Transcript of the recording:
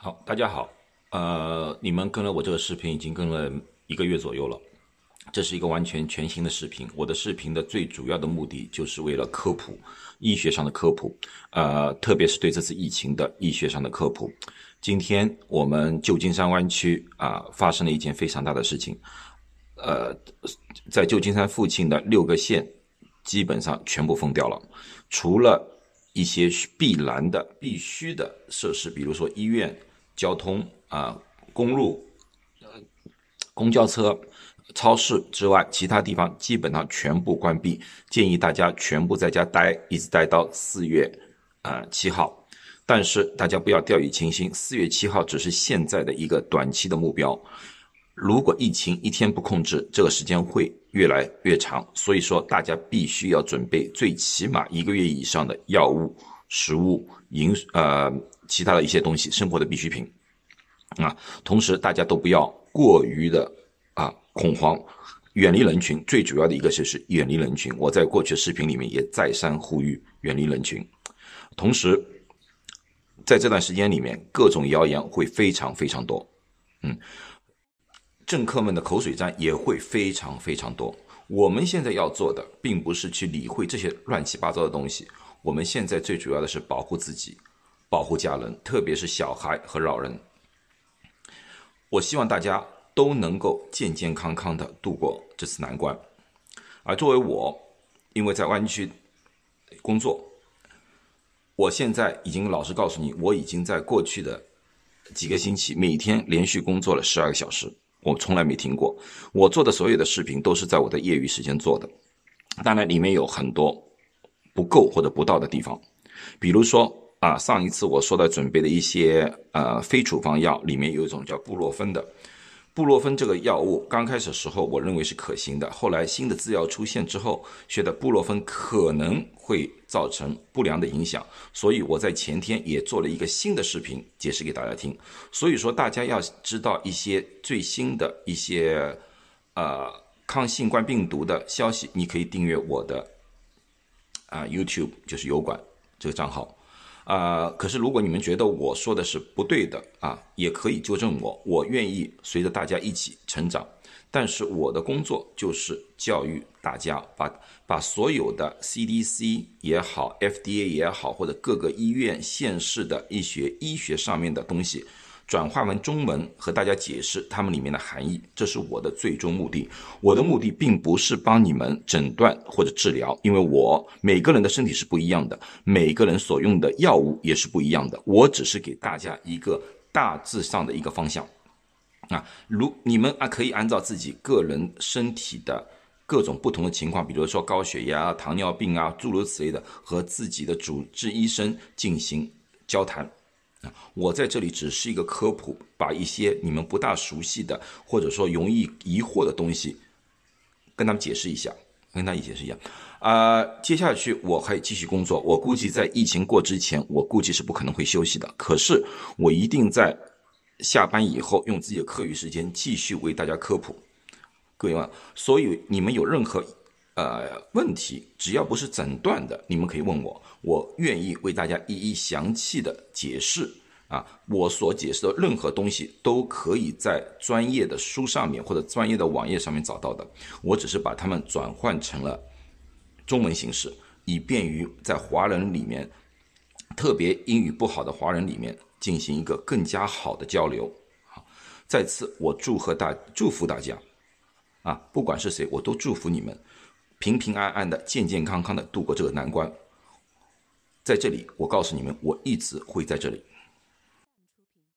好，大家好，呃，你们跟了我这个视频已经跟了一个月左右了，这是一个完全全新的视频。我的视频的最主要的目的就是为了科普医学上的科普，呃，特别是对这次疫情的医学上的科普。今天我们旧金山湾区啊发生了一件非常大的事情，呃，在旧金山附近的六个县基本上全部封掉了，除了一些必然的、必须的设施，比如说医院。交通啊，公路、公交车、超市之外，其他地方基本上全部关闭。建议大家全部在家待，一直待到四月啊七号。但是大家不要掉以轻心，四月七号只是现在的一个短期的目标。如果疫情一天不控制，这个时间会越来越长。所以说，大家必须要准备最起码一个月以上的药物、食物、饮呃。其他的一些东西，生活的必需品，啊，同时大家都不要过于的啊恐慌，远离人群。最主要的一个就是远离人群。我在过去的视频里面也再三呼吁远离人群。同时，在这段时间里面，各种谣言会非常非常多，嗯，政客们的口水战也会非常非常多。我们现在要做的，并不是去理会这些乱七八糟的东西，我们现在最主要的是保护自己。保护家人，特别是小孩和老人。我希望大家都能够健健康康的度过这次难关。而作为我，因为在湾区工作，我现在已经老实告诉你，我已经在过去的几个星期每天连续工作了十二个小时，我从来没停过。我做的所有的视频都是在我的业余时间做的，当然里面有很多不够或者不到的地方，比如说。啊，上一次我说的准备的一些呃非处方药里面有一种叫布洛芬的，布洛芬这个药物刚开始时候我认为是可行的，后来新的资料出现之后，觉得布洛芬可能会造成不良的影响，所以我在前天也做了一个新的视频解释给大家听。所以说大家要知道一些最新的一些呃抗新冠病毒的消息，你可以订阅我的啊 YouTube 就是油管这个账号。啊，可是如果你们觉得我说的是不对的啊，也可以纠正我，我愿意随着大家一起成长。但是我的工作就是教育大家，把把所有的 CDC 也好，FDA 也好，或者各个医院、县市的一些医学上面的东西。转换为中文和大家解释它们里面的含义，这是我的最终目的。我的目的并不是帮你们诊断或者治疗，因为我每个人的身体是不一样的，每个人所用的药物也是不一样的。我只是给大家一个大致上的一个方向。啊，如你们啊可以按照自己个人身体的各种不同的情况，比如说高血压、糖尿病啊，诸如此类的，和自己的主治医生进行交谈。啊，我在这里只是一个科普，把一些你们不大熟悉的，或者说容易疑惑的东西，跟他们解释一下，跟他们解释一下。啊，接下去我还继续工作，我估计在疫情过之前，我估计是不可能会休息的。可是我一定在下班以后，用自己的课余时间继续为大家科普。各位，所以你们有任何。呃，问题只要不是诊断的，你们可以问我，我愿意为大家一一详细的解释啊。我所解释的任何东西都可以在专业的书上面或者专业的网页上面找到的。我只是把它们转换成了中文形式，以便于在华人里面，特别英语不好的华人里面进行一个更加好的交流。好，再次我祝贺大祝福大家啊，不管是谁，我都祝福你们。平平安安的、健健康康的度过这个难关，在这里，我告诉你们，我一直会在这里。